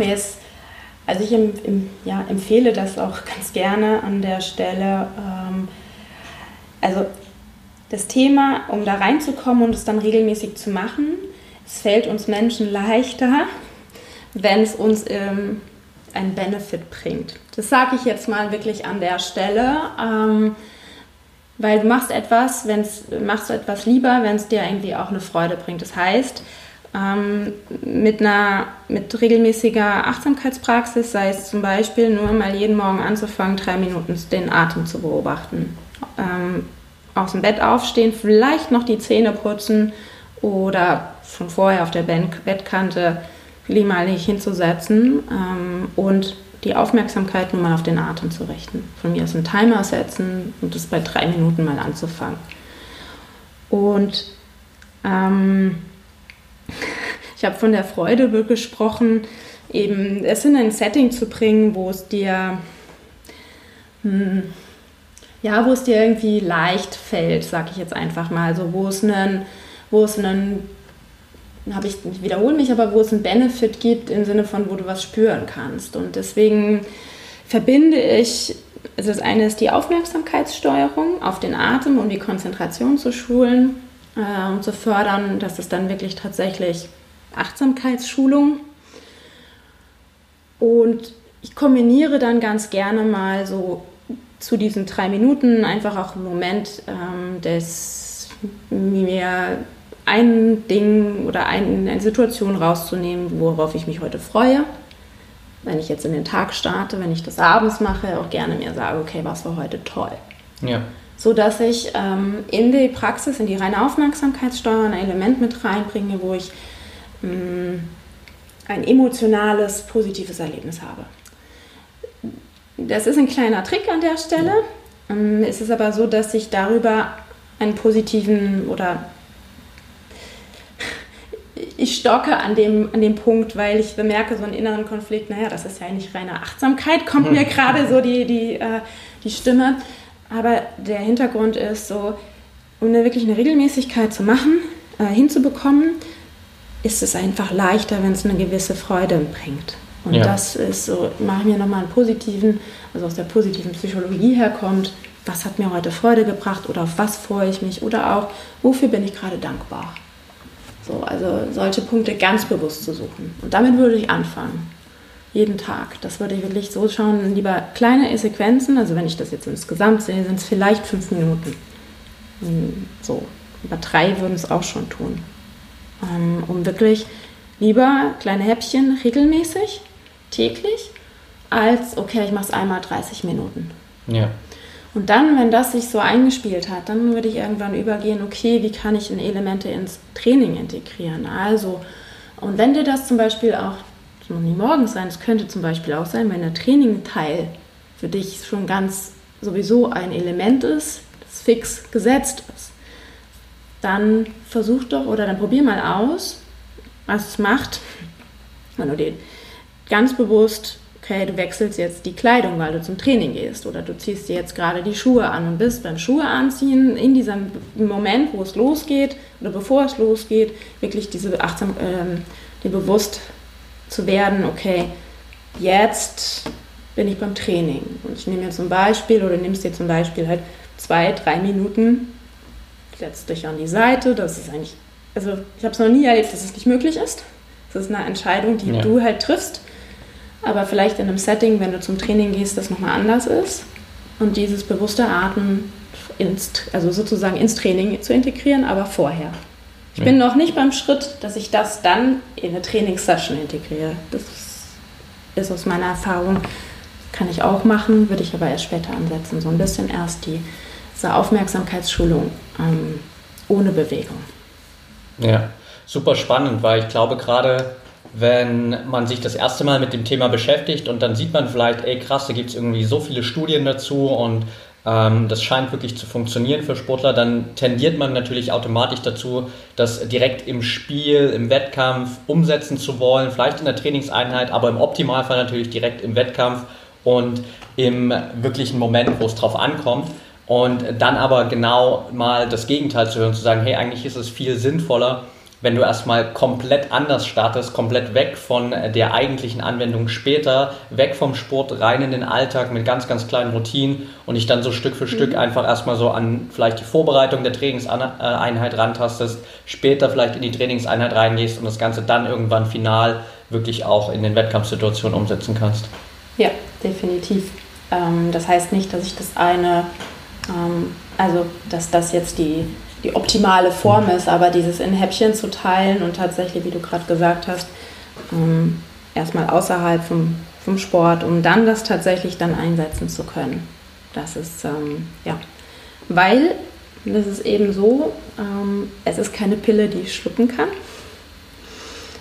mir ist, also ich im, im, ja, empfehle das auch ganz gerne an der Stelle. Ähm, also das Thema, um da reinzukommen und es dann regelmäßig zu machen, es fällt uns Menschen leichter, wenn es uns ähm, einen Benefit bringt. Das sage ich jetzt mal wirklich an der Stelle, ähm, weil du machst etwas, wenn's, machst du etwas lieber, wenn es dir irgendwie auch eine Freude bringt. Das heißt, ähm, mit einer mit regelmäßiger Achtsamkeitspraxis, sei es zum Beispiel nur mal jeden Morgen anzufangen, drei Minuten den Atem zu beobachten. Ähm, aus dem Bett aufstehen, vielleicht noch die Zähne putzen oder schon vorher auf der Bettkante limalig hinzusetzen ähm, und die Aufmerksamkeit nur mal auf den Atem zu richten. Von mir aus einen Timer setzen und das bei drei Minuten mal anzufangen. Und ähm, ich habe von der Freude gesprochen, eben es in ein Setting zu bringen, wo es dir hm, ja, wo es dir irgendwie leicht fällt, sag ich jetzt einfach mal, so wo es einen, wo es einen, habe ich, ich wiederhole mich, aber wo es einen Benefit gibt im Sinne von, wo du was spüren kannst. Und deswegen verbinde ich, also das eine ist die Aufmerksamkeitssteuerung auf den Atem, um die Konzentration zu schulen äh, und zu fördern. Das ist dann wirklich tatsächlich Achtsamkeitsschulung. Und ich kombiniere dann ganz gerne mal so zu diesen drei Minuten einfach auch einen Moment ähm, des mir ein Ding oder ein, eine Situation rauszunehmen, worauf ich mich heute freue. Wenn ich jetzt in den Tag starte, wenn ich das abends mache, auch gerne mir sage, okay, was war heute toll. Ja. So dass ich ähm, in die Praxis, in die reine Aufmerksamkeitssteuer ein Element mit reinbringe, wo ich mh, mm, ein emotionales, positives Erlebnis habe. Das ist ein kleiner Trick an der Stelle. Ähm, es ist aber so, dass ich darüber einen positiven oder ich stocke an dem, an dem Punkt, weil ich bemerke so einen inneren Konflikt, naja, das ist ja eigentlich reine Achtsamkeit, kommt mir gerade so die, die, äh, die Stimme. Aber der Hintergrund ist so, um eine, wirklich eine Regelmäßigkeit zu machen, äh, hinzubekommen, ist es einfach leichter, wenn es eine gewisse Freude bringt. Und ja. das ist so, mache mir nochmal einen positiven, also aus der positiven Psychologie herkommt, was hat mir heute Freude gebracht oder auf was freue ich mich oder auch, wofür bin ich gerade dankbar. So, also solche Punkte ganz bewusst zu suchen. Und damit würde ich anfangen. Jeden Tag. Das würde ich wirklich so schauen, lieber kleine Sequenzen, also wenn ich das jetzt insgesamt sehe, sind es vielleicht fünf Minuten. Hm, so, aber drei würden es auch schon tun. Ähm, um wirklich lieber kleine Häppchen regelmäßig täglich, als okay, ich mache es einmal 30 Minuten. Ja. Und dann, wenn das sich so eingespielt hat, dann würde ich irgendwann übergehen, okay, wie kann ich Elemente ins Training integrieren? Also, und wenn dir das zum Beispiel auch, muss nicht morgens sein, es könnte zum Beispiel auch sein, wenn der Trainingteil für dich schon ganz sowieso ein Element ist, das fix gesetzt ist, dann versuch doch oder dann probier mal aus, was es macht, wenn du den ganz bewusst, okay, du wechselst jetzt die Kleidung, weil du zum Training gehst oder du ziehst dir jetzt gerade die Schuhe an und bist beim Schuhe anziehen in diesem Moment, wo es losgeht oder bevor es losgeht, wirklich diese achtsam, ähm, dir bewusst zu werden, okay, jetzt bin ich beim Training und ich nehme mir zum Beispiel oder nimmst dir zum Beispiel halt zwei, drei Minuten, setzt dich an die Seite, das ist eigentlich, also ich habe es noch nie erlebt, dass es nicht möglich ist. Das ist eine Entscheidung, die ja. du halt triffst aber vielleicht in einem Setting, wenn du zum Training gehst, das nochmal anders ist. Und dieses bewusste Atmen, ins, also sozusagen ins Training zu integrieren, aber vorher. Ich ja. bin noch nicht beim Schritt, dass ich das dann in eine Trainingssession integriere. Das ist aus meiner Erfahrung, kann ich auch machen, würde ich aber erst später ansetzen. So ein bisschen erst die, diese Aufmerksamkeitsschulung ähm, ohne Bewegung. Ja, super spannend, weil ich glaube gerade wenn man sich das erste Mal mit dem Thema beschäftigt und dann sieht man vielleicht, ey krass, da gibt es irgendwie so viele Studien dazu und das scheint wirklich zu funktionieren für Sportler, dann tendiert man natürlich automatisch dazu, das direkt im Spiel, im Wettkampf umsetzen zu wollen, vielleicht in der Trainingseinheit, aber im Optimalfall natürlich direkt im Wettkampf und im wirklichen Moment, wo es drauf ankommt. Und dann aber genau mal das Gegenteil zu hören, zu sagen, hey, eigentlich ist es viel sinnvoller, wenn du erstmal komplett anders startest, komplett weg von der eigentlichen Anwendung später, weg vom Sport, rein in den Alltag mit ganz, ganz kleinen Routinen und dich dann so Stück für Stück mhm. einfach erstmal so an vielleicht die Vorbereitung der Trainingseinheit rantastest, später vielleicht in die Trainingseinheit reingehst und das Ganze dann irgendwann final wirklich auch in den Wettkampfsituationen umsetzen kannst. Ja, definitiv. Ähm, das heißt nicht, dass ich das eine, ähm, also dass das jetzt die die optimale Form ist, aber dieses in Häppchen zu teilen und tatsächlich, wie du gerade gesagt hast, ähm, erstmal außerhalb vom, vom Sport, um dann das tatsächlich dann einsetzen zu können. Das ist, ähm, ja, weil, das ist eben so, ähm, es ist keine Pille, die ich schlucken kann.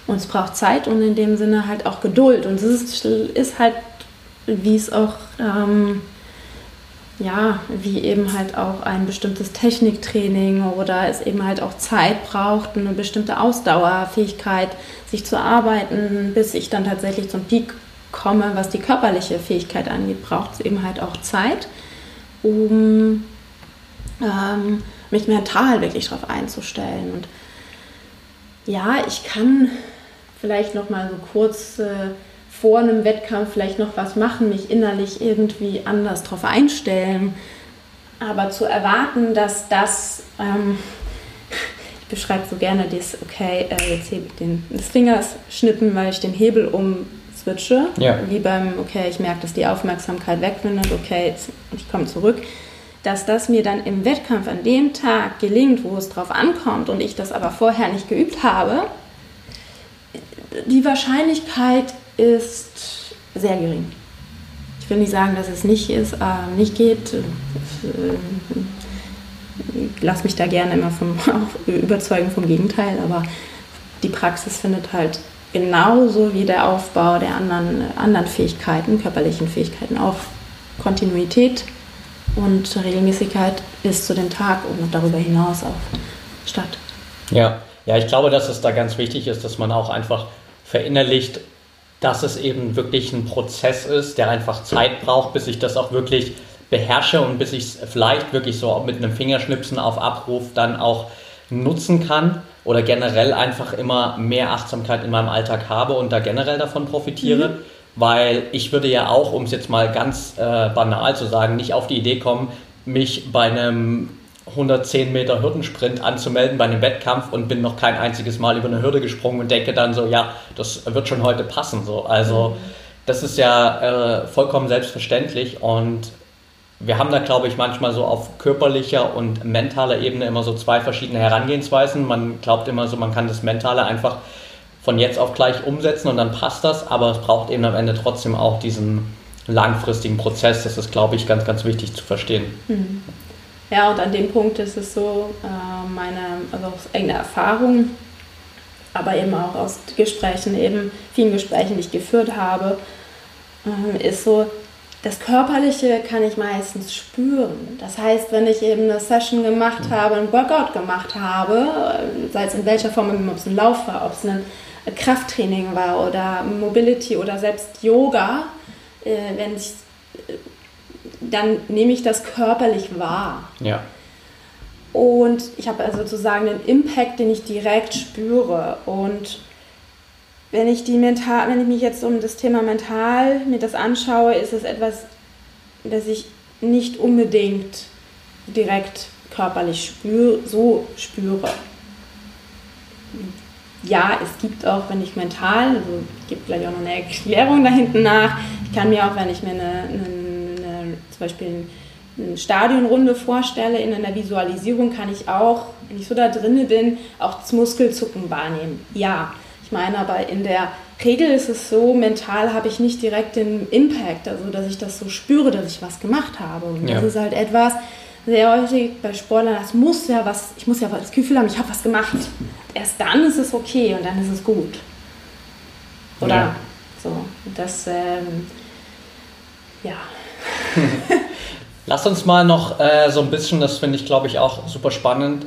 Und es braucht Zeit und in dem Sinne halt auch Geduld. Und es ist, ist halt, wie es auch ähm, ja, wie eben halt auch ein bestimmtes Techniktraining oder es eben halt auch Zeit braucht, eine bestimmte Ausdauerfähigkeit, sich zu arbeiten, bis ich dann tatsächlich zum Peak komme, was die körperliche Fähigkeit angeht, braucht es eben halt auch Zeit, um ähm, mich mental wirklich darauf einzustellen. Und ja, ich kann vielleicht noch mal so kurz äh, vor einem Wettkampf vielleicht noch was machen, mich innerlich irgendwie anders darauf einstellen. Aber zu erwarten, dass das, ähm, ich beschreibe so gerne das, okay, äh, jetzt hebe ich den, das Fingerschnippen, weil ich den Hebel umswitche. Ja. Wie beim, okay, ich merke, dass die Aufmerksamkeit wegfindet, okay, ich komme zurück. Dass das mir dann im Wettkampf an dem Tag gelingt, wo es drauf ankommt und ich das aber vorher nicht geübt habe, die Wahrscheinlichkeit ist sehr gering. Ich will nicht sagen, dass es nicht, ist, äh, nicht geht. Ich äh, lasse mich da gerne immer vom, überzeugen vom Gegenteil, aber die Praxis findet halt genauso wie der Aufbau der anderen, anderen Fähigkeiten, körperlichen Fähigkeiten, auch Kontinuität und Regelmäßigkeit bis zu dem Tag und darüber hinaus auch statt. Ja, ja, ich glaube, dass es da ganz wichtig ist, dass man auch einfach verinnerlicht, dass es eben wirklich ein Prozess ist, der einfach Zeit braucht, bis ich das auch wirklich beherrsche und bis ich es vielleicht wirklich so mit einem Fingerschnipsen auf Abruf dann auch nutzen kann oder generell einfach immer mehr Achtsamkeit in meinem Alltag habe und da generell davon profitiere. Mhm. Weil ich würde ja auch, um es jetzt mal ganz äh, banal zu sagen, nicht auf die Idee kommen, mich bei einem 110 Meter Hürdensprint anzumelden bei einem Wettkampf und bin noch kein einziges Mal über eine Hürde gesprungen und denke dann so, ja, das wird schon heute passen. So. Also das ist ja äh, vollkommen selbstverständlich und wir haben da, glaube ich, manchmal so auf körperlicher und mentaler Ebene immer so zwei verschiedene Herangehensweisen. Man glaubt immer so, man kann das Mentale einfach von jetzt auf gleich umsetzen und dann passt das, aber es braucht eben am Ende trotzdem auch diesen langfristigen Prozess. Das ist, glaube ich, ganz, ganz wichtig zu verstehen. Mhm. Ja, und an dem Punkt ist es so, äh, meine, also aus eigener Erfahrung, aber eben auch aus Gesprächen, eben vielen Gesprächen, die ich geführt habe, äh, ist so, das Körperliche kann ich meistens spüren. Das heißt, wenn ich eben eine Session gemacht mhm. habe, ein Workout gemacht habe, äh, sei es in welcher Form, ob es ein Lauf war, ob es ein Krafttraining war oder Mobility oder selbst Yoga, wenn ich dann nehme ich das körperlich wahr. Ja. Und ich habe also sozusagen den Impact, den ich direkt spüre. Und wenn ich die mental, wenn ich mich jetzt um das Thema mental mir das anschaue, ist es etwas, das ich nicht unbedingt direkt körperlich spür, so spüre. Ja, es gibt auch, wenn ich mental, also ich gebe gleich auch noch eine Erklärung da hinten nach, ich kann mir auch, wenn ich mir eine, eine zum Beispiel eine Stadionrunde vorstelle, in einer Visualisierung kann ich auch, wenn ich so da drin bin, auch das Muskelzucken wahrnehmen. Ja, ich meine aber in der Regel ist es so, mental habe ich nicht direkt den Impact, also dass ich das so spüre, dass ich was gemacht habe. Und ja. das ist halt etwas, sehr häufig bei Sportlern, das muss ja was, ich muss ja das Gefühl haben, ich habe was gemacht. Erst dann ist es okay und dann ist es gut. Oder ja. so. Das, ähm, ja, Lass uns mal noch äh, so ein bisschen, das finde ich glaube ich auch super spannend,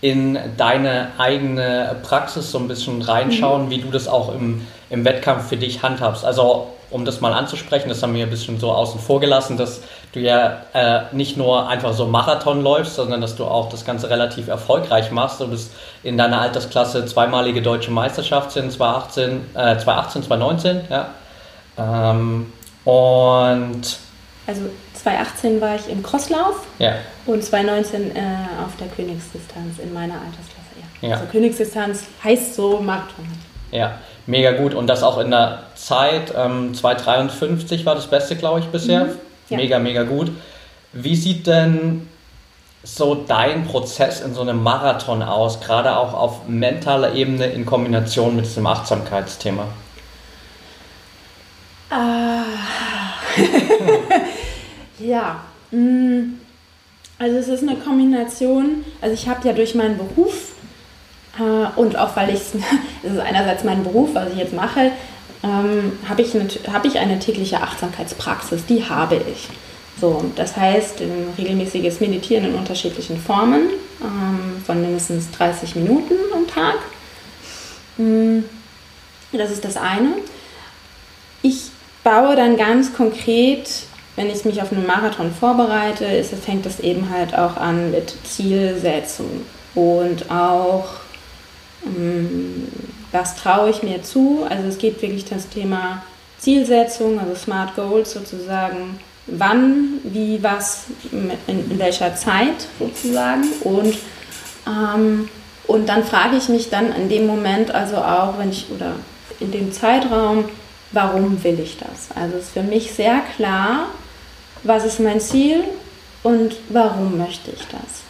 in deine eigene Praxis so ein bisschen reinschauen, mhm. wie du das auch im, im Wettkampf für dich handhabst. Also um das mal anzusprechen, das haben wir ein bisschen so außen vor gelassen, dass du ja äh, nicht nur einfach so Marathon läufst, sondern dass du auch das Ganze relativ erfolgreich machst. Du bist in deiner Altersklasse zweimalige deutsche Meisterschaft sind 2018, äh, 2018 2019, ja. Ähm, und also 2018 war ich im Crosslauf ja. und 2019 äh, auf der Königsdistanz in meiner Altersklasse. Ja. Ja. Also Königsdistanz heißt so Marathon. Ja, mega gut. Und das auch in der Zeit, ähm, 2,53 war das Beste, glaube ich, bisher. Mhm. Ja. Mega, mega gut. Wie sieht denn so dein Prozess in so einem Marathon aus, gerade auch auf mentaler Ebene in Kombination mit diesem Achtsamkeitsthema? Ah. ja. mm. Also es ist eine Kombination. Also ich habe ja durch meinen Beruf äh, und auch weil ich es ist einerseits mein Beruf, was ich jetzt mache, ähm, habe ich, eine- habe ich eine tägliche Achtsamkeitspraxis. Die habe ich. So, das heißt, regelmäßiges Meditieren in unterschiedlichen Formen ähm, von mindestens 30 Minuten am Tag. Mm, Das ist das eine. Ich baue dann ganz konkret, wenn ich mich auf einen Marathon vorbereite, ist, fängt es eben halt auch an mit Zielsetzung und auch, ähm, was traue ich mir zu. Also es geht wirklich das Thema Zielsetzung, also Smart Goals sozusagen, wann, wie, was, in, in welcher Zeit sozusagen und ähm, und dann frage ich mich dann in dem Moment, also auch wenn ich, oder in dem Zeitraum, warum will ich das? Also ist für mich sehr klar, was ist mein Ziel und warum möchte ich das?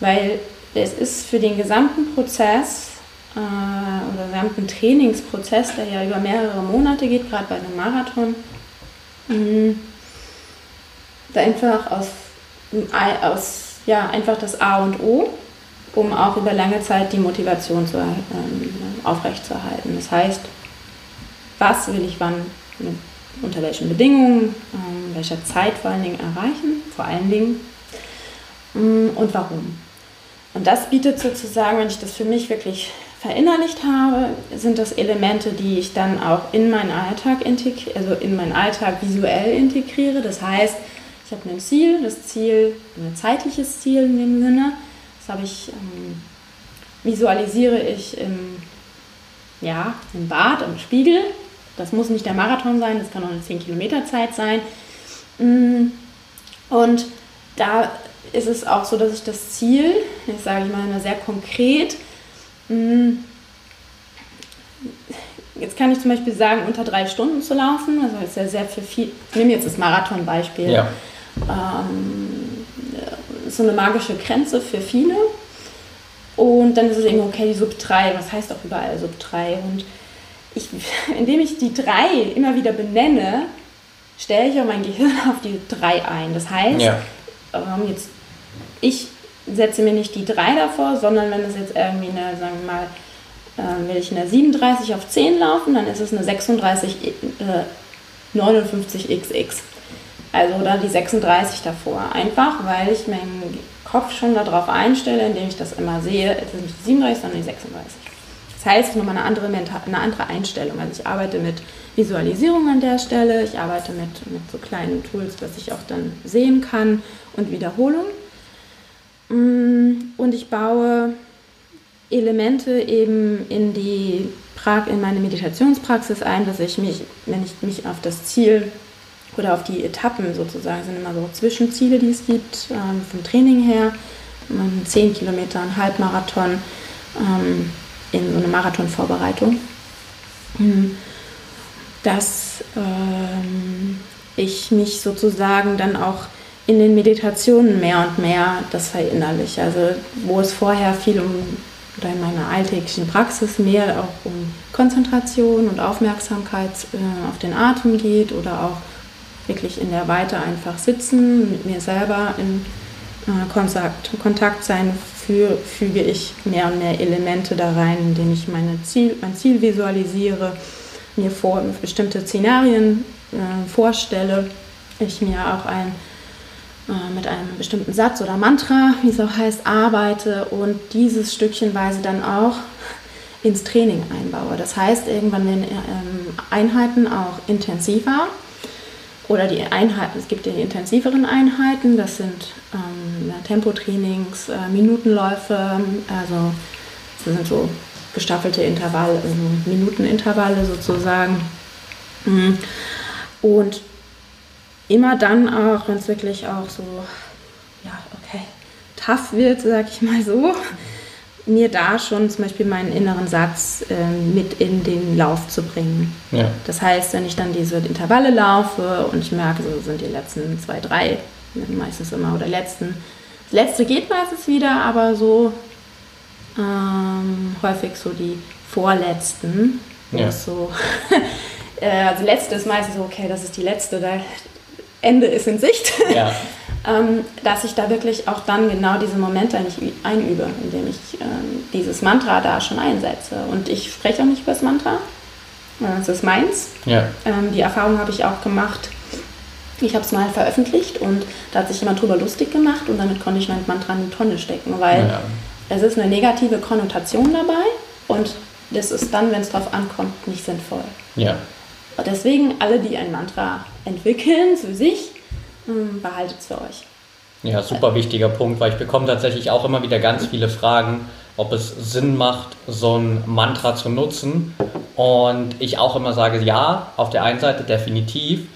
Weil es ist für den gesamten Prozess äh, oder gesamten Trainingsprozess, der ja über mehrere Monate geht, gerade bei einem Marathon, mh, da einfach aus, aus ja, einfach das A und O um auch über lange Zeit die Motivation zu, ähm, aufrechtzuerhalten. Das heißt, was will ich wann, unter welchen Bedingungen, ähm, welcher Zeit vor allen Dingen erreichen, vor allen Dingen ähm, und warum. Und das bietet sozusagen, wenn ich das für mich wirklich verinnerlicht habe, sind das Elemente, die ich dann auch in meinen Alltag integriere, also in meinen Alltag visuell integriere. Das heißt, ich habe ein Ziel, das Ziel, ein zeitliches Ziel in dem Sinne, das habe ich, ähm, visualisiere ich im, ja, im Bad, im Spiegel. Das muss nicht der Marathon sein, das kann auch eine 10 Kilometer Zeit sein. Mm, Und da ist es auch so, dass ich das Ziel, jetzt sage ich mal immer sehr konkret, mm, jetzt kann ich zum Beispiel sagen, unter drei Stunden zu laufen. Also ist ja sehr für viel. Ich nehme jetzt das Marathon-Beispiel. Ja. Ähm, ist so eine magische Grenze für viele. Und dann ist es eben okay, die Sub 3, was heißt auch überall Sub 3. Und ich, indem ich die 3 immer wieder benenne, stelle ich auch mein Gehirn auf die 3 ein. Das heißt, Ja. ähm, jetzt, ich setze mir nicht die 3 davor, sondern wenn es jetzt irgendwie eine, sagen wir mal, äh, will ich eine 37 auf 10 laufen, dann ist es eine 36 äh, 59xx. Also da die 36 davor. Einfach, weil ich meinen Kopf schon darauf einstelle, indem ich das immer sehe, es ist nicht die 37, sondern die 36. Heißt, nochmal eine andere, eine andere Einstellung. Also ich arbeite mit Visualisierung an der Stelle, ich arbeite mit, mit so kleinen Tools, was ich auch dann sehen kann und Wiederholung. Mm, Und ich baue Elemente eben in die in meine Meditationspraxis ein, dass ich mich, wenn ich mich auf das Ziel oder auf die Etappen sozusagen, sind immer so Zwischenziele, die es gibt, ähm, vom Training her, ähm, 10 Kilometer, ein Halbmarathon, ähm, in so eine Marathonvorbereitung, Mhm. dass ähm, ich mich sozusagen dann auch in den Meditationen mehr und mehr das verinnerliche. Also wo es vorher viel um oder in meiner alltäglichen Praxis mehr auch um Konzentration und Aufmerksamkeit äh, auf den Atem geht oder auch wirklich in der Weite einfach sitzen, mit mir selber in Kontakt, Kontakt sein, für, füge ich mehr und mehr Elemente da rein, indem ich meine Ziel, mein Ziel visualisiere, mir vor, bestimmte Szenarien äh, vorstelle, ich mir auch ein äh, mit einem bestimmten Satz oder Mantra, wie es auch heißt, arbeite und dieses stückchenweise dann auch ins Training einbaue. Das heißt, irgendwann werden ähm, Einheiten auch intensiver oder die Einheiten, es gibt die intensiveren Einheiten, das sind ähm, Tempotrainings, äh, Minutenläufe, also das sind so gestaffelte Intervalle, also Minutenintervalle sozusagen. Mhm. Und immer dann auch, wenn es wirklich auch so, ja, okay, tough wird, sag ich mal so, mir da schon zum Beispiel meinen inneren Satz äh, mit in den Lauf zu bringen. Ja. Das heißt, wenn ich dann diese Intervalle laufe und ich merke, so sind die letzten zwei, drei, meistens immer, oder letzten, das letzte geht meistens wieder, aber so ähm, häufig so die vorletzten, ja. so, äh, also letzte ist meistens so, okay, das ist die letzte, da Ende ist in Sicht. Ja. ähm, dass ich da wirklich auch dann genau diese Momente nicht einübe, indem ich ähm, dieses Mantra da schon einsetze. Und ich spreche auch nicht über das Mantra, das ist meins. Ja. Ähm, die Erfahrung habe ich auch gemacht. Ich habe es mal veröffentlicht und da hat sich jemand drüber lustig gemacht und damit konnte ich mein Mantra in die Tonne stecken, weil ja. es ist eine negative Konnotation dabei und das ist dann, wenn es darauf ankommt, nicht sinnvoll. Ja. Deswegen alle, die ein Mantra entwickeln für sich, hm, behaltet es für euch. Ja, super wichtiger Punkt, weil ich bekomme tatsächlich auch immer wieder ganz viele Fragen, ob es Sinn macht, so ein Mantra zu nutzen. Und ich auch immer sage, ja, auf der einen Seite definitiv.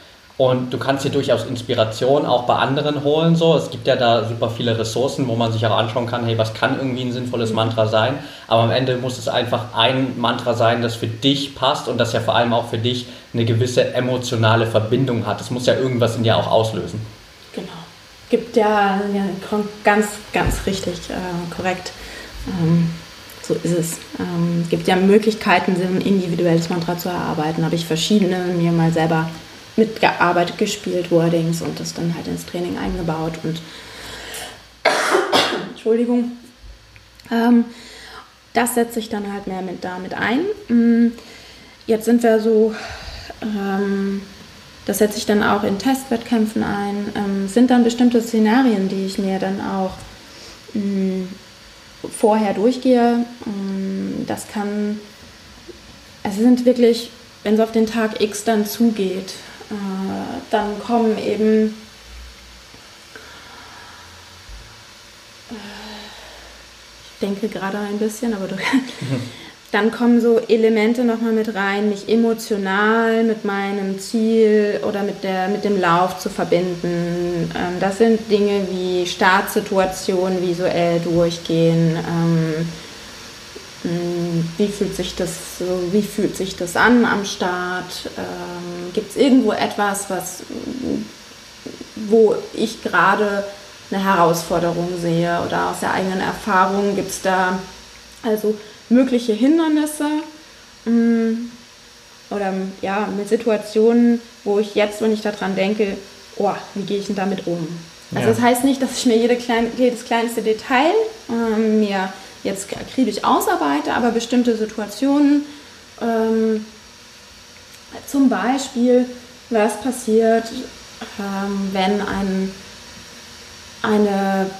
Und du kannst dir durchaus Inspiration auch bei anderen holen. So. Es gibt ja da super viele Ressourcen, wo man sich auch anschauen kann, hey, was kann irgendwie ein sinnvolles mhm. Mantra sein? Aber am Ende muss es einfach ein Mantra sein, das für dich passt und das ja vor allem auch für dich eine gewisse emotionale Verbindung hat. Es muss ja irgendwas in dir auch auslösen. Genau. Gibt ja, ja ganz, ganz richtig, äh, korrekt. Ähm, so ist es. Ähm, gibt ja Möglichkeiten, ein individuelles Mantra zu erarbeiten. Habe ich verschiedene mir mal selber mitgearbeitet, gespielt, Wordings und das dann halt ins Training eingebaut und Entschuldigung. Ähm, das setze ich dann halt mehr mit damit ein. Mm, jetzt sind wir so, ähm, das setze ich dann auch in Testwettkämpfen ein. Ähm, sind dann bestimmte Szenarien, die ich mir dann auch mh, mm, vorher durchgehe. Mm, das kann, es sind wirklich, wenn es auf den Tag X dann zugeht, dann kommen eben äh, ich denke gerade ein bisschen, aber du, dann kommen so Elemente nochmal mit rein, mich emotional mit meinem Ziel oder mit, der, mit dem Lauf zu verbinden. Ähm, das sind Dinge wie Startsituationen visuell durchgehen. Hm, wie fühlt sich das, wie fühlt sich das an am Start? Ähm, Gibt es irgendwo etwas, was, wo ich gerade eine Herausforderung sehe oder aus der eigenen Erfahrung gibt es da also mögliche Hindernisse hm, oder ja mit Situationen, wo ich jetzt, wenn ich daran denke, oh, wie gehe ich denn damit um? Also ja. das heißt nicht, dass ich mir jede klein, jedes kleinste Detail äh, mir jetzt akribisch ausarbeite, aber bestimmte Situationen, ähm, zum Beispiel, was passiert, ähm, wenn ein, eine,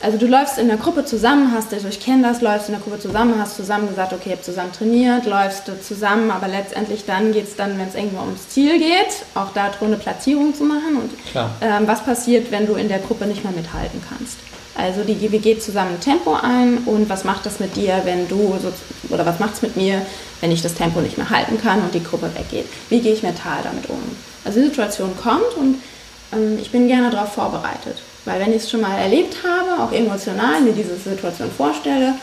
also du läufst in der Gruppe zusammen, hast, also ich kenne das, läufst in der Gruppe zusammen, hast zusammen gesagt, okay, habt zusammen trainiert, läufst du zusammen, aber letztendlich dann geht es dann, wenn es irgendwo ums Ziel geht, auch darum eine Platzierung zu machen und ähm, was passiert, wenn du in der Gruppe nicht mehr mithalten kannst. Also die GWG zusammen Tempo ein und was macht das mit dir, wenn du, oder was macht es mit mir, wenn ich das Tempo nicht mehr halten kann und die Gruppe weggeht? Wie gehe ich mental damit um? Also die Situation kommt und ähm, ich bin gerne darauf vorbereitet. Weil wenn ich es schon mal erlebt habe, auch emotional mir diese Situation vorstelle,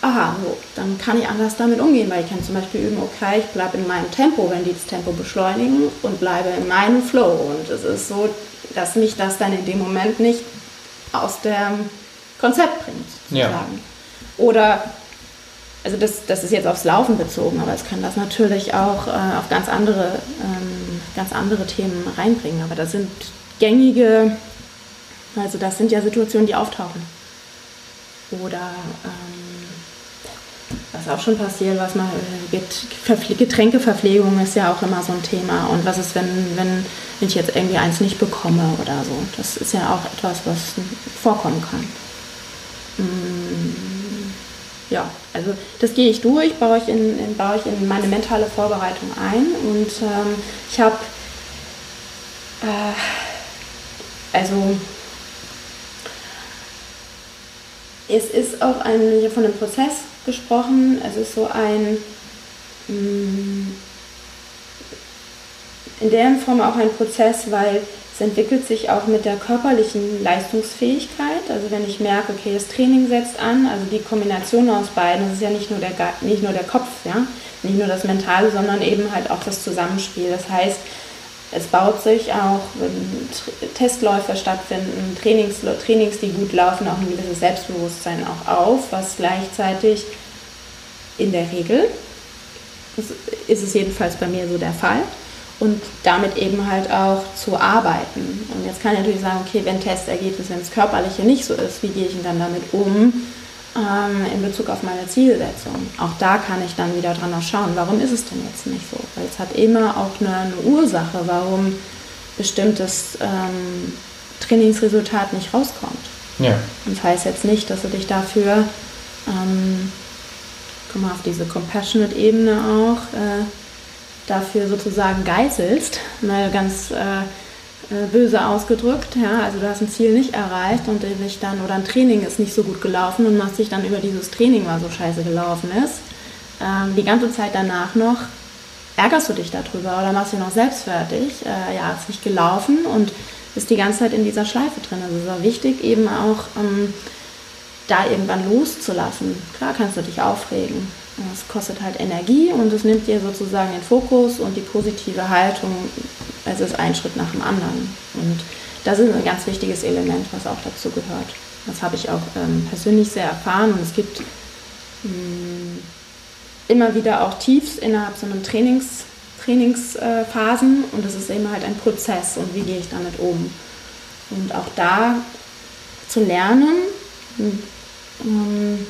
aha, so, dann kann ich anders damit umgehen, weil ich kann zum Beispiel üben, okay, ich bleibe in meinem Tempo, wenn die das Tempo beschleunigen und bleibe in meinem Flow. Und es ist so, dass mich das dann in dem Moment nicht aus dem Konzept bringt, sozusagen. Ja. Oder, also das, das ist jetzt aufs Laufen bezogen, aber es kann das natürlich auch äh, auf ganz andere, ähm, ganz andere Themen reinbringen. Aber das sind gängige, also das sind ja Situationen, die auftauchen. Oder ähm, was auch schon passiert, was mal äh, Getränkeverpflegung ist ja auch immer so ein Thema. Und was ist, wenn, wenn ich jetzt irgendwie eins nicht bekomme oder so? Das ist ja auch etwas, was vorkommen kann. Mm. ja, also das gehe ich durch, baue ich in, in, baue ich in meine mentale Vorbereitung ein und ähm, ich habe, äh, also es ist auch ein, von einem Prozess gesprochen, es ist so ein, mm, in der Form auch ein Prozess, weil es entwickelt sich auch mit der körperlichen Leistungsfähigkeit. Also wenn ich merke, okay, das Training setzt an, also die Kombination aus beiden, das ist ja nicht nur der, nicht nur der Kopf, ja, nicht nur das Mentale, sondern eben halt auch das Zusammenspiel. Das heißt, es baut sich auch, wenn Testläufe stattfinden, Trainings, Trainings, die gut laufen, auch ein gewisses Selbstbewusstsein auch auf, was gleichzeitig in der Regel, ist es jedenfalls bei mir so der Fall, und damit eben halt auch zu arbeiten. Und jetzt kann ich natürlich sagen, okay, wenn Testergebnis, wenn das Körperliche nicht so ist, wie gehe ich denn dann damit um ähm, in Bezug auf meine Zielsetzung? Auch da kann ich dann wieder dran schauen, warum ist es denn jetzt nicht so? Weil es hat immer auch eine, eine Ursache, warum bestimmtes ähm, Trainingsresultat nicht rauskommt. Ja. Und das heißt jetzt nicht, dass du dich dafür, ähm, komm mal auf diese Compassionate-Ebene auch, äh, dafür sozusagen geißelst, mal ganz äh, äh, böse ausgedrückt. Ja? Also du hast ein Ziel nicht erreicht und dich dann, oder ein Training ist nicht so gut gelaufen und machst dich dann über dieses Training, was so scheiße gelaufen ist, ähm, die ganze Zeit danach noch ärgerst du dich darüber oder machst dich noch selbst fertig. Äh, ja, ist nicht gelaufen und bist die ganze Zeit in dieser Schleife drin. Also es ist auch wichtig, eben auch ähm, da irgendwann loszulassen. Klar kannst du dich aufregen, es kostet halt Energie und es nimmt dir sozusagen den Fokus und die positive Haltung. Es ist ein Schritt nach dem anderen. Und das ist ein ganz wichtiges Element, was auch dazu gehört. Das habe ich auch ähm, persönlich sehr erfahren und es gibt mh, mm, immer wieder auch Tiefs innerhalb so einem Trainings, Trainingsphasen und es ist immer halt ein Prozess und wie gehe ich damit um. Und auch da zu lernen, mh, mm,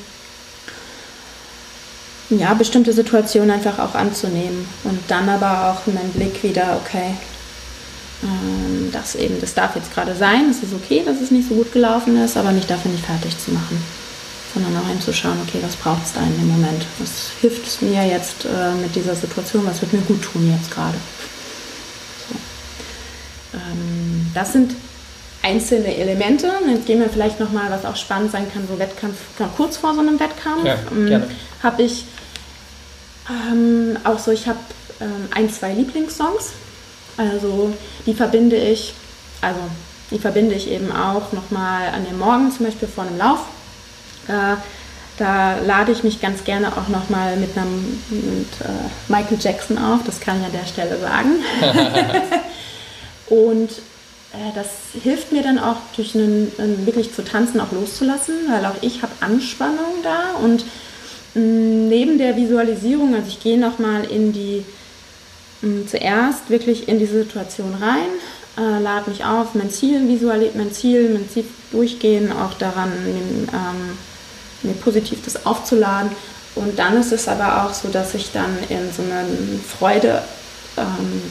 ja, bestimmte Situationen einfach auch anzunehmen und dann aber auch meinen Blick wieder, okay, ähm, das eben, das darf jetzt gerade sein, es ist okay, dass es nicht so gut gelaufen ist, aber mich dafür nicht fertig zu machen, sondern auch hinzuschauen, okay, was braucht es da in dem Moment, was hilft es mir jetzt äh, mit dieser Situation, was wird mir gut tun jetzt gerade. So. Ähm, das sind einzelne Elemente. Jetzt gehen wir vielleicht nochmal, was auch spannend sein kann, so Wettkampf, kurz vor so einem Wettkampf. Ja, ähm, habe ich ähm, auch so, ich habe ähm, ein, zwei Lieblingssongs. Also die verbinde ich, also die verbinde ich eben auch nochmal an dem Morgen, zum Beispiel vor einem Lauf. Äh, da lade ich mich ganz gerne auch nochmal mit einem mit, äh, Michael Jackson auf, das kann ich an der Stelle sagen. Und äh, das hilft mir dann auch durch einen, wirklich zu tanzen auch loszulassen, weil auch ich habe Anspannung da und Neben der Visualisierung, also ich gehe nochmal in die, zuerst wirklich in die Situation rein, äh, lade mich auf, mein Ziel visualisiert, mein Ziel, mein Ziel durchgehen, auch daran, ähm, mir positiv das aufzuladen. Und dann ist es aber auch so, dass ich dann in so eine Freude, ähm,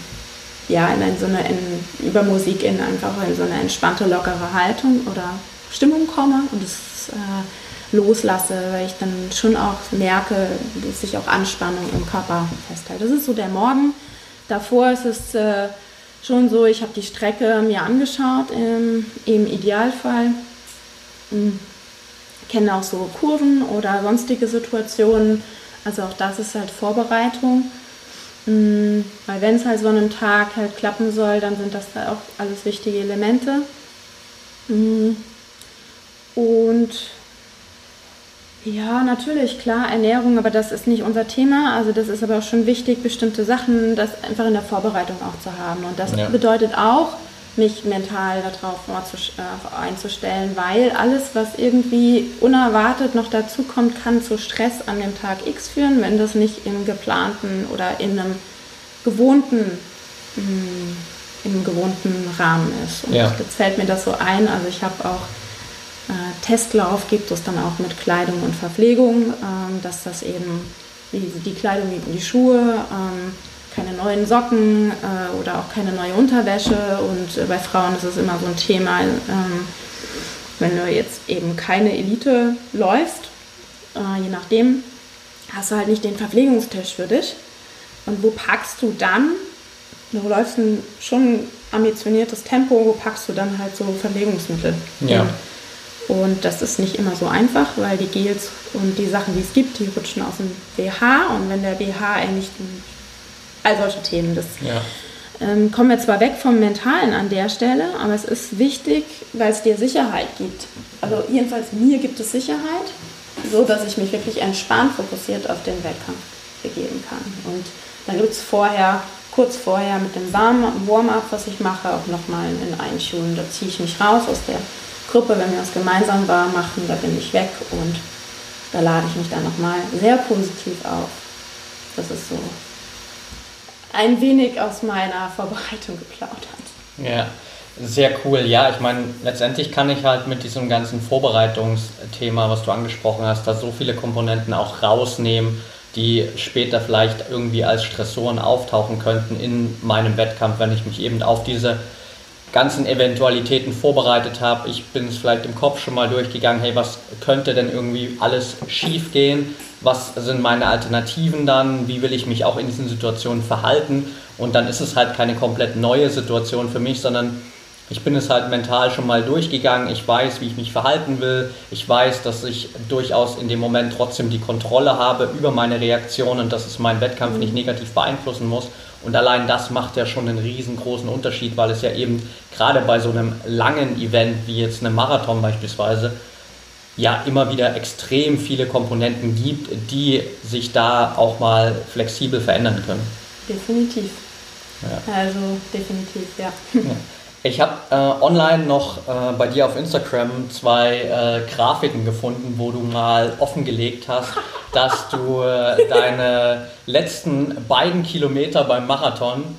ja, in, so eine, in, über Musik in einfach in so eine entspannte, lockere Haltung oder Stimmung komme. Und das äh, loslasse, weil ich dann schon auch merke, dass sich auch Anspannung im Körper festhält. Das ist so der Morgen. Davor ist es äh, schon so, ich habe die Strecke mir angeschaut, im, im Idealfall. Hm. Kenne auch so Kurven oder sonstige Situationen. Also auch das ist halt Vorbereitung. Hm. Weil wenn es halt so an einem Tag halt klappen soll, dann sind das da auch alles wichtige Elemente. Hm. Und ja, natürlich, klar, Ernährung, aber das ist nicht unser Thema. Also das ist aber auch schon wichtig, bestimmte Sachen, das einfach in der Vorbereitung auch zu haben. Und das ja. bedeutet auch, mich mental darauf äh, einzustellen, weil alles, was irgendwie unerwartet noch dazu kommt, kann zu Stress an dem Tag X führen, wenn das nicht im geplanten oder in einem gewohnten, mm, im gewohnten Rahmen ist. Und ja. jetzt fällt mir das so ein. Also ich habe auch Testlauf gibt es dann auch mit Kleidung und Verpflegung, ähm, dass das eben die, die Kleidung wie die Schuhe, ähm, keine neuen Socken äh, oder auch keine neue Unterwäsche. Und äh, bei Frauen ist es immer so ein Thema, ähm, wenn du jetzt eben keine Elite läufst, äh, je nachdem, hast du halt nicht den Verpflegungstisch für dich. Und wo packst du dann, du läufst ein schon ambitioniertes Tempo, wo packst du dann halt so Verpflegungsmittel? Ja. Und das ist nicht immer so einfach, weil die Gels und die Sachen, die es gibt, die rutschen aus dem BH. Und wenn der BH eigentlich, all solche Themen, das Ja. ähm, kommen wir zwar weg vom Mentalen an der Stelle, aber es ist wichtig, weil es dir Sicherheit gibt. Also jedenfalls mir gibt es Sicherheit, so dass ich mich wirklich entspannt fokussiert auf den Wettkampf begeben kann. Und dann gibt es vorher, kurz vorher mit dem Warm- Warm-up, was ich mache, auch nochmal ein Einschulen. Da ziehe ich mich raus aus der Gruppe, wenn wir das gemeinsam warm machen, da bin ich weg und da lade ich mich dann nochmal sehr positiv auf. Das ist so ein wenig aus meiner Vorbereitung geplaudert. Ja, sehr cool. Ja, ich meine, letztendlich kann ich halt mit diesem ganzen Vorbereitungsthema, was du angesprochen hast, da so viele Komponenten auch rausnehmen, die später vielleicht irgendwie als Stressoren auftauchen könnten in meinem Wettkampf, wenn ich mich eben auf diese ganzen Eventualitäten vorbereitet habe. Ich bin es vielleicht im Kopf schon mal durchgegangen, hey, was könnte denn irgendwie alles schief gehen? Was sind meine Alternativen dann? Wie will ich mich auch in diesen Situationen verhalten? Und dann ist es halt keine komplett neue Situation für mich, sondern ich bin es halt mental schon mal durchgegangen. Ich weiß, wie ich mich verhalten will. Ich weiß, dass ich durchaus in dem Moment trotzdem die Kontrolle habe über meine Reaktion und dass es meinen Wettkampf nicht negativ beeinflussen muss. Und allein das macht ja schon einen riesengroßen Unterschied, weil es ja eben gerade bei so einem langen Event wie jetzt einem Marathon beispielsweise ja immer wieder extrem viele Komponenten gibt, die sich da auch mal flexibel verändern können. Definitiv. Ja. Also definitiv, ja. Ich habe äh, online noch äh, bei dir auf Instagram zwei äh, Grafiken gefunden, wo du mal offengelegt hast, dass du äh, deine letzten beiden Kilometer beim Marathon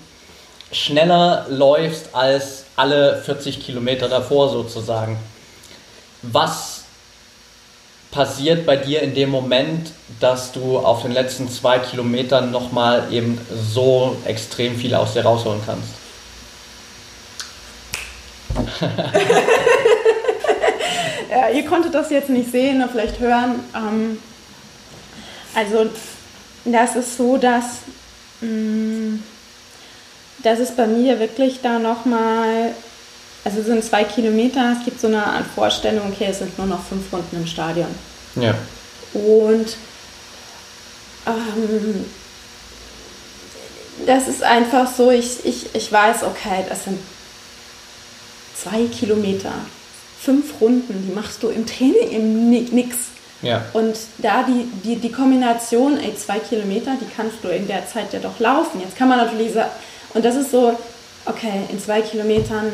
schneller läufst als alle 40 Kilometer davor sozusagen. Was passiert bei dir in dem Moment, dass du auf den letzten zwei Kilometern nochmal eben so extrem viel aus dir rausholen kannst? Ja, ihr konntet das jetzt nicht sehen oder vielleicht hören. Ähm, also das ist so, dass, mh, dass es bei mir wirklich da nochmal, also es sind zwei Kilometer, es gibt so eine Art Vorstellung, okay, es sind nur noch fünf Runden im Stadion. Ja. Und ähm, das ist einfach so, ich, ich, ich weiß, okay, das sind zwei Kilometer, fünf Runden, die machst du im Training im Ni- nix. Ja. Und da die, die, die Kombination, ey, zwei Kilometer, die kannst du in der Zeit ja doch laufen. Jetzt kann man natürlich sagen, und das ist so, okay, in zwei Kilometern,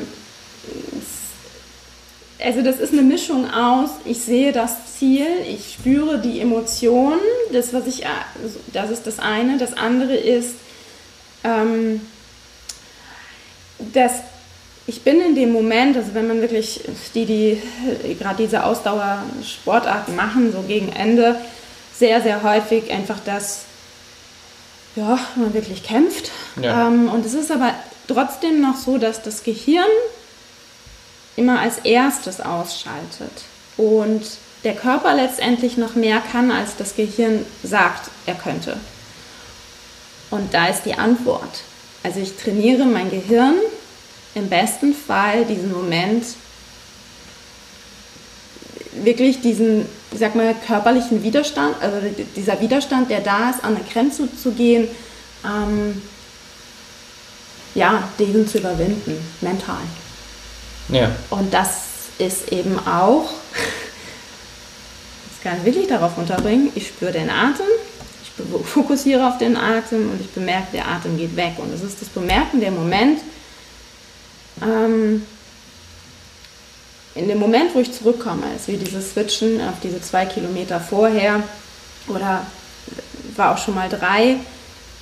also das ist eine Mischung aus, ich sehe das Ziel, ich spüre die Emotionen, das, was ich, das ist das eine. Das andere ist, ähm, dass ich bin in dem Moment, also wenn man wirklich die, die gerade diese Ausdauersportarten machen, so gegen Ende, sehr, sehr häufig einfach das, ja, man wirklich kämpft. Ja. Ähm, und es ist aber trotzdem noch so, dass das Gehirn immer als erstes ausschaltet und der Körper letztendlich noch mehr kann, als das Gehirn sagt, er könnte. Und da ist die Antwort. Also ich trainiere mein Gehirn im besten Fall diesen Moment wirklich diesen, ich sag mal, körperlichen Widerstand, also dieser Widerstand, der da ist, an eine Grenze zu gehen, ähm, ja, diesen zu überwinden, mental. Ja. Und das ist eben auch, das kann ich wirklich darauf unterbringen, ich spüre den Atem, ich fokussiere auf den Atem und ich bemerke, der Atem geht weg. Und es ist das Bemerken, der Moment, ähm, in dem Moment, wo ich zurückkomme, ist wie dieses Switchen auf diese zwei Kilometer vorher oder war auch schon mal drei,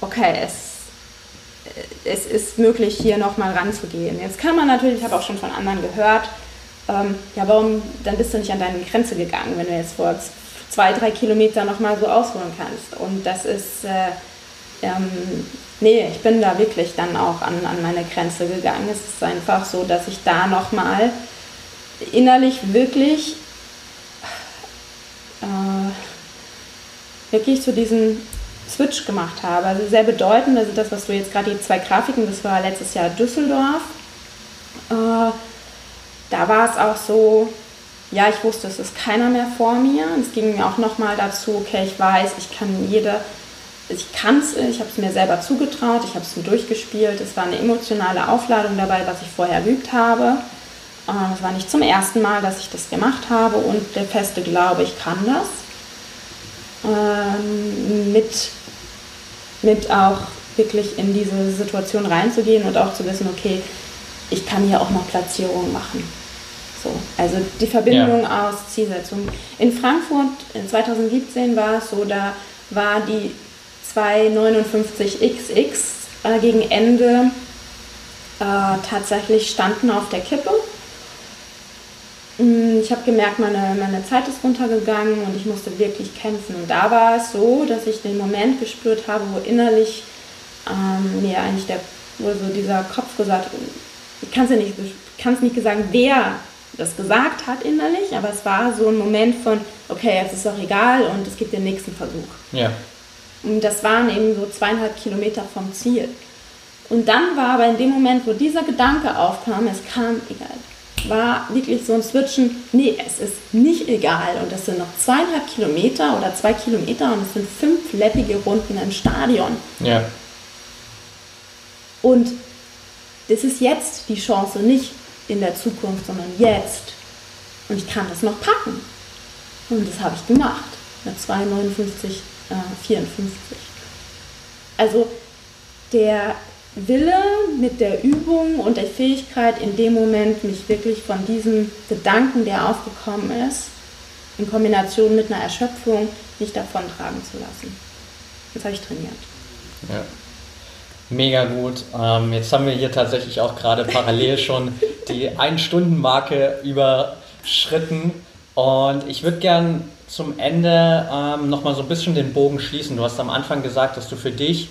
okay, es, es ist möglich, hier nochmal ranzugehen. Jetzt kann man natürlich, ich habe auch schon von anderen gehört, ähm, ja, warum, dann bist du nicht an deine Grenze gegangen, wenn du jetzt vor zwei, drei Kilometer nochmal so ausholen kannst. Und das ist, äh, ähm, nee, ich bin da wirklich dann auch an, an meine Grenze gegangen. Es ist einfach so, dass ich da nochmal innerlich wirklich äh, wirklich zu diesem Switch gemacht habe. Also sehr bedeutend, also das, was du jetzt gerade die zwei Grafiken, das war letztes Jahr Düsseldorf. Äh, da war es auch so, ja, ich wusste, es ist keiner mehr vor mir. Und es ging mir auch nochmal dazu, okay, ich weiß, ich kann jede, ich kann es, ich habe es mir selber zugetraut, ich habe es mir durchgespielt. Es war eine emotionale Aufladung dabei, was ich vorher geübt habe. Äh, es war nicht zum ersten Mal, dass ich das gemacht habe und der feste Glaube, ich kann das. Ähm, mit, mit auch wirklich in diese Situation reinzugehen und auch zu wissen, okay, ich kann hier auch noch Platzierungen machen. So, also die Verbindung ja. aus Zielsetzung. In Frankfurt in 2017 war es so, da war die 259XX äh, gegen Ende äh, tatsächlich standen auf der Kippe. Mm, ich habe gemerkt, meine, meine Zeit ist runtergegangen und ich musste wirklich kämpfen. Und da war es so, dass ich den Moment gespürt habe, wo innerlich ähm, mir eigentlich der, wo so dieser Kopf gesagt hat, ich kann es ja nicht, nicht sagen, wer das gesagt hat innerlich, aber es war so ein Moment von, okay, jetzt ist doch egal und es gibt den nächsten Versuch. Ja. Und das waren eben so zweieinhalb Kilometer vom Ziel. Und dann war aber in dem Moment, wo dieser Gedanke aufkam, es kam egal, war wirklich so ein Switchen, nee, es ist nicht egal und es sind noch zweieinhalb Kilometer oder zwei Kilometer und es sind fünf läppige Runden im Stadion. Ja. Und das ist jetzt die Chance, nicht in der Zukunft, sondern jetzt. Und ich kann das noch packen. Und das habe ich gemacht. Mit 2,59, äh, 54. Also der Wille mit der Übung und der Fähigkeit, in dem Moment mich wirklich von diesem Gedanken, der aufgekommen ist, in Kombination mit einer Erschöpfung, nicht davon tragen zu lassen. Das habe ich trainiert. Ja. Mega gut. Ähm, jetzt haben wir hier tatsächlich auch gerade parallel schon die Ein-Stunden-Marke überschritten. Und ich würde gern zum Ende ähm, nochmal so ein bisschen den Bogen schließen. Du hast am Anfang gesagt, dass du für dich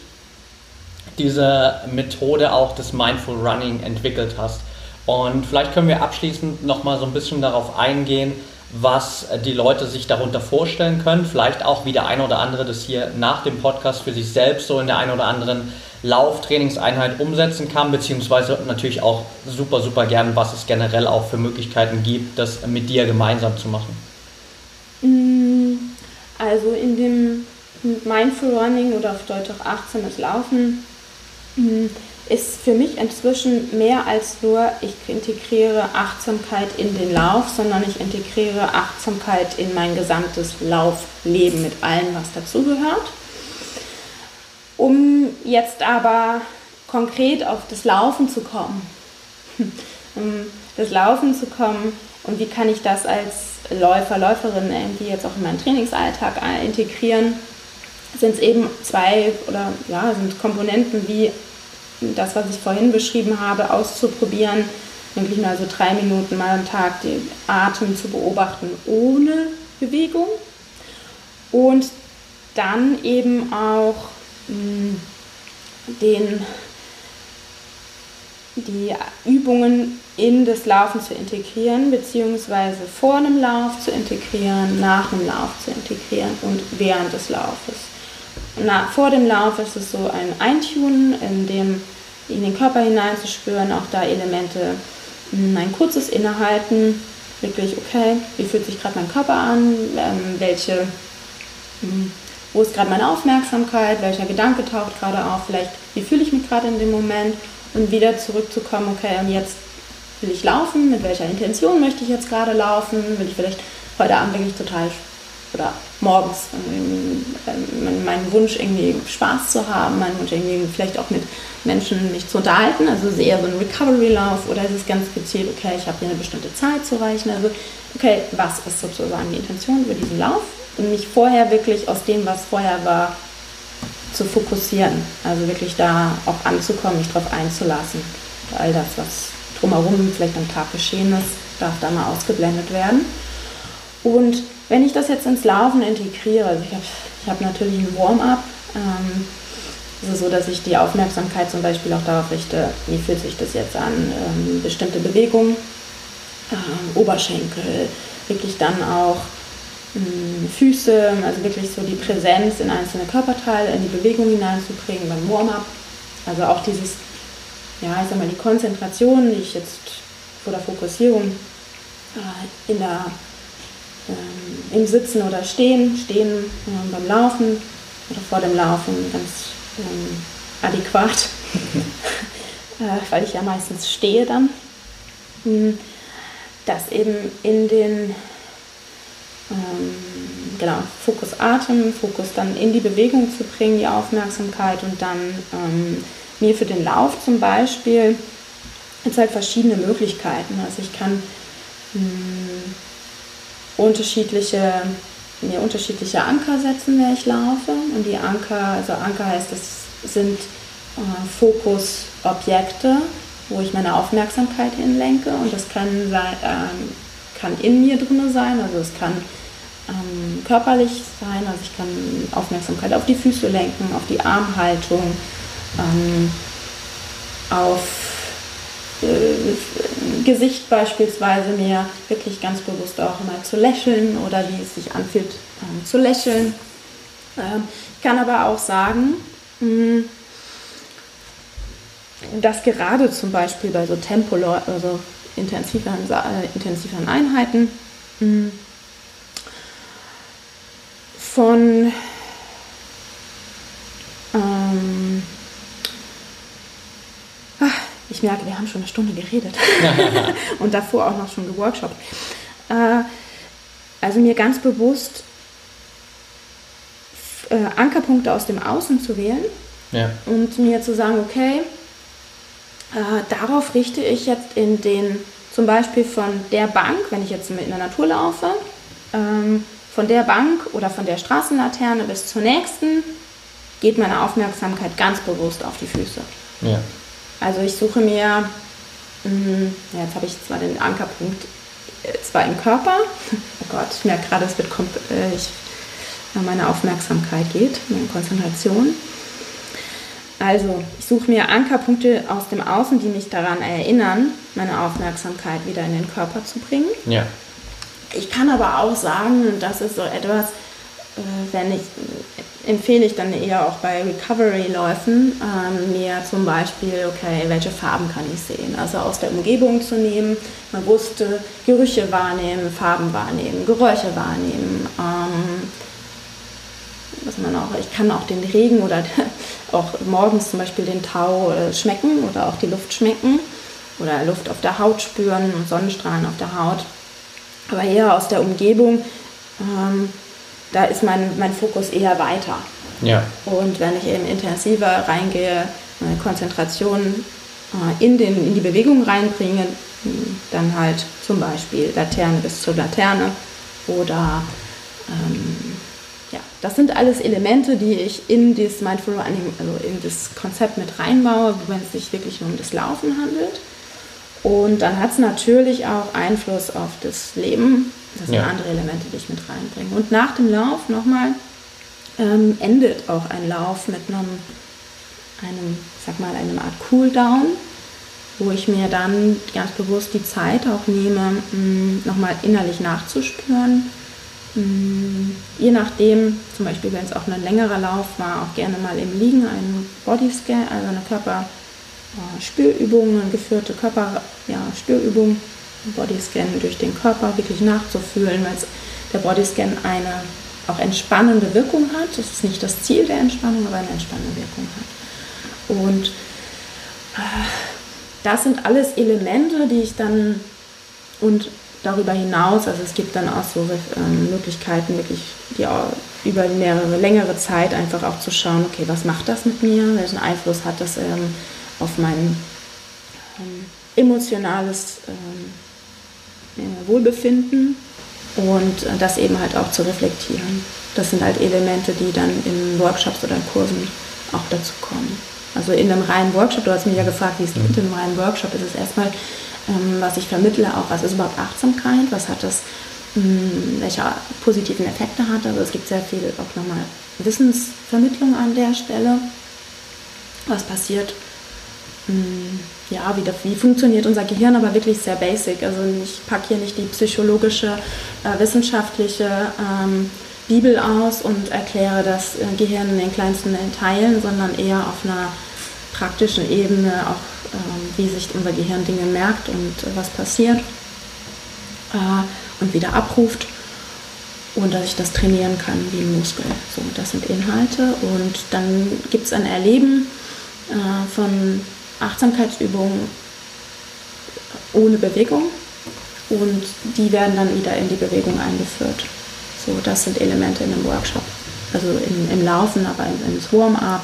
diese Methode auch des Mindful Running entwickelt hast. Und vielleicht können wir abschließend nochmal so ein bisschen darauf eingehen, was die Leute sich darunter vorstellen können. Vielleicht auch, wie der eine oder andere das hier nach dem Podcast für sich selbst so in der einen oder anderen Lauftrainingseinheit umsetzen kann, beziehungsweise natürlich auch super, super gern, was es generell auch für Möglichkeiten gibt, das mit dir gemeinsam zu machen. Mm, also in dem Mindful Running oder auf Deutsch auch achtsames Laufen mm, ist für mich inzwischen mehr als nur, ich integriere Achtsamkeit in den Lauf, sondern ich integriere Achtsamkeit in mein gesamtes Laufleben mit allem, was dazugehört. Um jetzt aber konkret auf das Laufen zu kommen, das Laufen zu kommen und wie kann ich das als Läufer, Läuferin irgendwie jetzt auch in meinen Trainingsalltag integrieren, sind es eben zwei oder ja, sind Komponenten wie das, was ich vorhin beschrieben habe, auszuprobieren, wirklich mal so drei Minuten mal am Tag den Atem zu beobachten ohne Bewegung und dann eben auch den, die Übungen in das Laufen zu integrieren, beziehungsweise vor einem Lauf zu integrieren, nach dem Lauf zu integrieren und während des Laufes. Na, vor dem Lauf ist es so ein Eintunen, in dem in den Körper hineinzuspüren, auch da Elemente, hm, ein kurzes Innehalten, wirklich, okay, wie fühlt sich gerade mein Körper an, ähm, welche hm, wo ist gerade meine Aufmerksamkeit, welcher Gedanke taucht gerade auf, vielleicht wie fühle ich mich gerade in dem Moment und wieder zurückzukommen, okay, und jetzt will ich laufen, mit welcher Intention möchte ich jetzt gerade laufen, will ich vielleicht heute Abend wirklich total oder morgens ähm, ähm, meinen Wunsch irgendwie Spaß zu haben, meinen Wunsch irgendwie vielleicht auch mit Menschen mich zu unterhalten, also ist eher so ein Recovery-Lauf oder ist es ganz gezielt, okay, ich habe hier eine bestimmte Zeit zu reichen, also okay, was ist sozusagen die Intention für diesen Lauf? Und mich vorher wirklich aus dem, was vorher war, zu fokussieren. Also wirklich da auch anzukommen, mich darauf einzulassen. All das, was drumherum vielleicht am Tag geschehen ist, darf da mal ausgeblendet werden. Und wenn ich das jetzt ins Laufen integriere, also ich habe hab natürlich ein Warm-up, ähm, ist so, dass ich die Aufmerksamkeit zum Beispiel auch darauf richte, wie fühlt sich das jetzt an, ähm, bestimmte Bewegungen, ähm, Oberschenkel, wirklich dann auch mh, Füße, also wirklich so die Präsenz in einzelne Körperteile, in die Bewegung hineinzubringen beim Warm-up. Also auch dieses, ja, ich sag mal, die Konzentration, die ich jetzt vor der Fokussierung äh, in der, äh, im Sitzen oder Stehen, Stehen äh, beim Laufen oder vor dem Laufen ganz ähm, adäquat, äh, weil ich ja meistens stehe dann, hm, dass eben in den ähm, genau, Fokus Atem, Fokus dann in die Bewegung zu bringen, die Aufmerksamkeit und dann ähm, mir für den Lauf zum Beispiel es halt verschiedene Möglichkeiten. Also ich kann mh, hm, unterschiedliche, mir unterschiedliche Anker setzen, wenn ich laufe. Und die Anker, also Anker heißt, das sind äh, Fokusobjekte, wo ich meine Aufmerksamkeit hinlenke. Und das kann, äh, kann in mir drin sein, also es kann ähm, körperlich sein, also ich kann Aufmerksamkeit auf die Füße lenken, auf die Armhaltung, ähm, auf äh, Gesicht beispielsweise mir wirklich ganz bewusst auch mal zu lächeln oder wie es sich anfühlt ähm, zu lächeln. Ähm, ich kann aber auch sagen, mh, hm, dass gerade zum Beispiel bei so Tempo, also intensiveren, äh, intensiveren Einheiten, mh, hm, von ähm, ich merke, wir haben schon eine Stunde geredet und davor auch noch schon geworkshopt. Äh, also mir ganz bewusst äh, Ankerpunkte aus dem Außen zu wählen ja. und mir zu sagen, okay, äh, darauf richte ich jetzt in den, zum Beispiel von der Bank, wenn ich jetzt in der Natur laufe, ähm, von der Bank oder von der Straßenlaterne bis zur nächsten geht meine Aufmerksamkeit ganz bewusst auf die Füße. Ja. Also ich suche mir, mh, mm, ja, jetzt habe ich zwar den Ankerpunkt äh, zwar im Körper, oh Gott, ich merke gerade, es wird äh, ich, meine Aufmerksamkeit geht, meine Konzentration. Also, ich suche mir Ankerpunkte aus dem Außen, die mich daran erinnern, meine Aufmerksamkeit wieder in den Körper zu bringen. Ja. Ich kann aber auch sagen, und das ist so etwas, äh, wenn ich, empfehle ich dann eher auch bei Recovery-Läufen, ähm, mir zum Beispiel, okay, welche Farben kann ich sehen? Also aus der Umgebung zu nehmen, man wusste, Gerüche wahrnehmen, Farben wahrnehmen, Geräusche wahrnehmen. Ähm, was man auch, ich kann auch den Regen oder auch morgens zum Beispiel den Tau äh, schmecken oder auch die Luft schmecken oder Luft auf der Haut spüren und Sonnenstrahlen auf der Haut aber eher aus der Umgebung, ähm, da ist mein, mein Fokus eher weiter. Ja. Und wenn ich eben intensiver reingehe, meine Konzentration äh, in, den, in die Bewegung reinbringe, dann halt zum Beispiel Laterne bis zur Laterne oder ähm, ja, das sind alles Elemente, die ich in das Mindful Running, also in das Konzept mit reinbaue, wenn es sich wirklich nur um das Laufen handelt. Und dann hat es natürlich auch Einfluss auf das Leben. Das sind ja. andere Elemente, die ich mit reinbringe. Und nach dem Lauf nochmal ähm, endet auch ein Lauf mit einem, einem, sag mal, einem Art Cooldown, wo ich mir dann ganz bewusst die Zeit auch nehme, mm, nochmal innerlich nachzuspüren. Mm, je nachdem, zum Beispiel wenn es auch ein längerer Lauf war, auch gerne mal im Liegen einen Bodyscan, also eine Körper- Spürübungen, geführte Körper, ja, Bodyscan durch den Körper wirklich nachzufühlen, weil der Bodyscan eine auch entspannende Wirkung hat. Das ist nicht das Ziel der Entspannung, aber eine entspannende Wirkung hat. Und äh, das sind alles Elemente, die ich dann und darüber hinaus, also es gibt dann auch so ähm, Möglichkeiten, wirklich die über mehrere, längere Zeit einfach auch zu schauen, okay, was macht das mit mir, welchen Einfluss hat das ähm, auf mein ähm, emotionales ähm, äh, Wohlbefinden und äh, das eben halt auch zu reflektieren. Das sind halt Elemente, die dann in Workshops oder in Kursen auch dazu kommen. Also in einem reinen Workshop, du hast mich ja gefragt, wie es in einem reinen Workshop ist es erstmal, ähm, was ich vermittle, auch was ist überhaupt Achtsamkeit, was hat das, hm, welche positiven Effekte hat. Also es gibt sehr viel auch nochmal Wissensvermittlung an der Stelle. Was passiert ja, wie, das, wie funktioniert unser Gehirn, aber wirklich sehr basic. Also ich packe hier nicht die psychologische, äh, wissenschaftliche ähm, Bibel aus und erkläre das äh, Gehirn in den kleinsten Teilen, sondern eher auf einer praktischen Ebene, auch ähm, wie sich unser Gehirn Dinge merkt und äh, was passiert äh, und wieder abruft und dass ich das trainieren kann wie ein Muskel. So, das sind Inhalte und dann gibt es ein Erleben äh, von Achtsamkeitsübungen ohne Bewegung und die werden dann wieder in die Bewegung eingeführt. So, das sind Elemente in einem Workshop. Also im, im Laufen, aber ins Warm-up,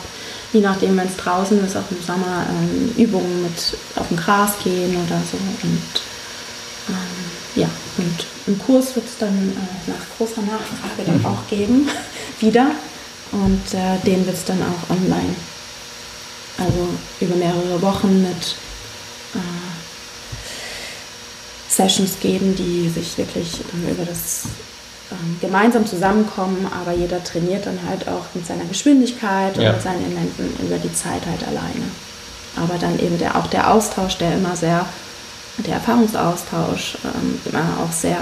je nachdem, wenn es draußen ist, auch im Sommer ähm, Übungen mit auf dem Gras gehen oder so. Und ähm, ja, und im Kurs wird es dann äh, nach großer Nachfrage dann auch geben, wieder. Und äh, den wird es dann auch online. Also über mehrere Wochen mit äh, Sessions geben, die sich wirklich über das ähm, gemeinsam zusammenkommen, aber jeder trainiert dann halt auch mit seiner Geschwindigkeit und ja. mit seinen Elementen über die Zeit halt alleine. Aber dann eben der, auch der Austausch, der immer sehr, der Erfahrungsaustausch ähm, immer auch sehr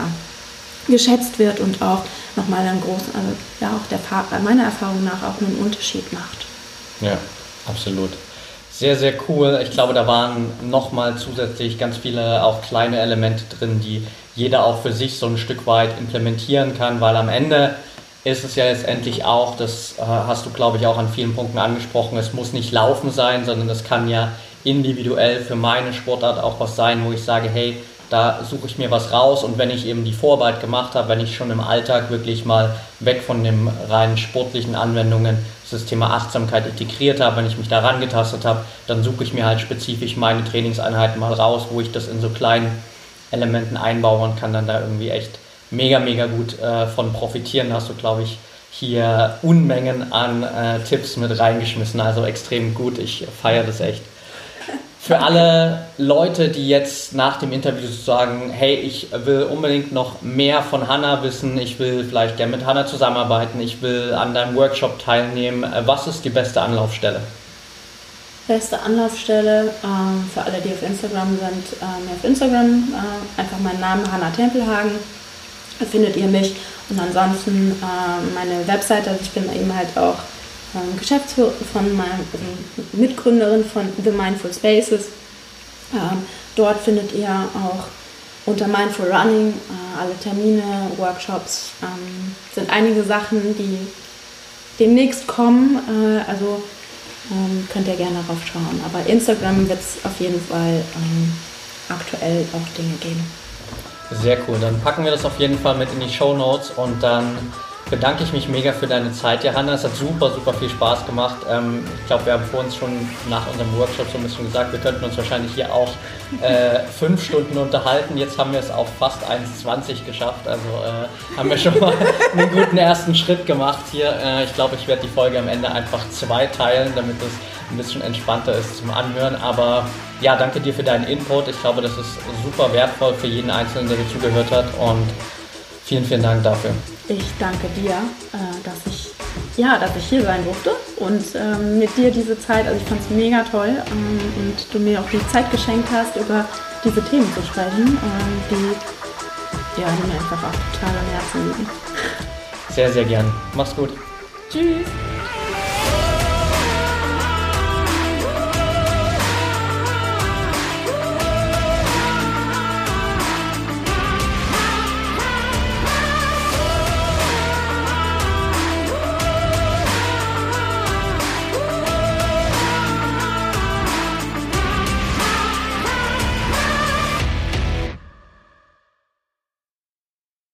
geschätzt wird und auch nochmal einen großen, also ja auch der meiner Erfahrung nach auch einen Unterschied macht. Ja, absolut. Sehr, sehr cool. Ich glaube, da waren nochmal zusätzlich ganz viele auch kleine Elemente drin, die jeder auch für sich so ein Stück weit implementieren kann, weil am Ende ist es ja letztendlich auch, das äh, hast du, glaube ich, auch an vielen Punkten angesprochen, es muss nicht Laufen sein, sondern es kann ja individuell für meine Sportart auch was sein, wo ich sage, hey, da suche ich mir was raus und wenn ich eben die Vorarbeit gemacht habe, wenn ich schon im Alltag wirklich mal weg von den rein sportlichen Anwendungen das Thema Achtsamkeit integriert habe, wenn ich mich daran getastet habe, dann suche ich mir halt spezifisch meine Trainingseinheiten mal raus, wo ich das in so kleinen Elementen einbauen und kann dann da irgendwie echt mega, mega gut äh, von profitieren. Hast du, glaube ich, hier Unmengen an äh, Tipps mit reingeschmissen. Also extrem gut. Ich feiere das echt. Für alle Leute, die jetzt nach dem Interview sagen, hey, ich will unbedingt noch mehr von Hanna wissen, ich will vielleicht gerne mit Hanna zusammenarbeiten, ich will an deinem Workshop teilnehmen, äh, was ist die beste Anlaufstelle? beste Anlaufstelle äh, für alle, die auf Instagram sind, äh, auf Instagram äh, einfach meinen Namen Hanna Tempelhagen, findet ihr mich. Und ansonsten äh, meine Webseite, also ich bin eben halt auch ähm, Geschäftsführerin von meiner also Mitgründerin von The Mindful Spaces. Ähm, dort findet ihr auch unter Mindful Running äh, alle Termine, Workshops, ähm, sind einige Sachen, die demnächst kommen. Äh, also könnt ihr gerne darauf schauen. Aber Instagram wird es auf jeden Fall aktuell auch Dinge geben. Sehr cool. Dann packen wir das auf jeden Fall mit in die Show Notes und dann bedanke ich mich mega für deine Zeit, Johanna. Es hat super, super viel Spaß gemacht. Ähm, ich glaube, wir haben vor uns schon nach unserem Workshop so ein bisschen gesagt, wir könnten uns wahrscheinlich hier auch äh, fünf Stunden unterhalten. Jetzt haben wir es auf fast 1,20 geschafft. Also äh, haben wir schon mal einen guten ersten Schritt gemacht hier. Äh, ich glaube, ich werde die Folge am Ende einfach zwei teilen, damit es ein bisschen entspannter ist zum Anhören. Aber ja, danke dir für deinen Input. Ich glaube, das ist super wertvoll für jeden Einzelnen, der dir zugehört hat. Und vielen, vielen Dank dafür. Ich danke dir, äh, dass ich ja, dass ich hier sein durfte und ähm, mit dir diese Zeit, also ich fand es mega toll ähm, und du mir auch die Zeit geschenkt hast, über diese Themen zu sprechen, ähm, die, ja, die mir einfach auch total am Herzen liegen. Sehr, sehr gern. Mach's gut. Tschüss.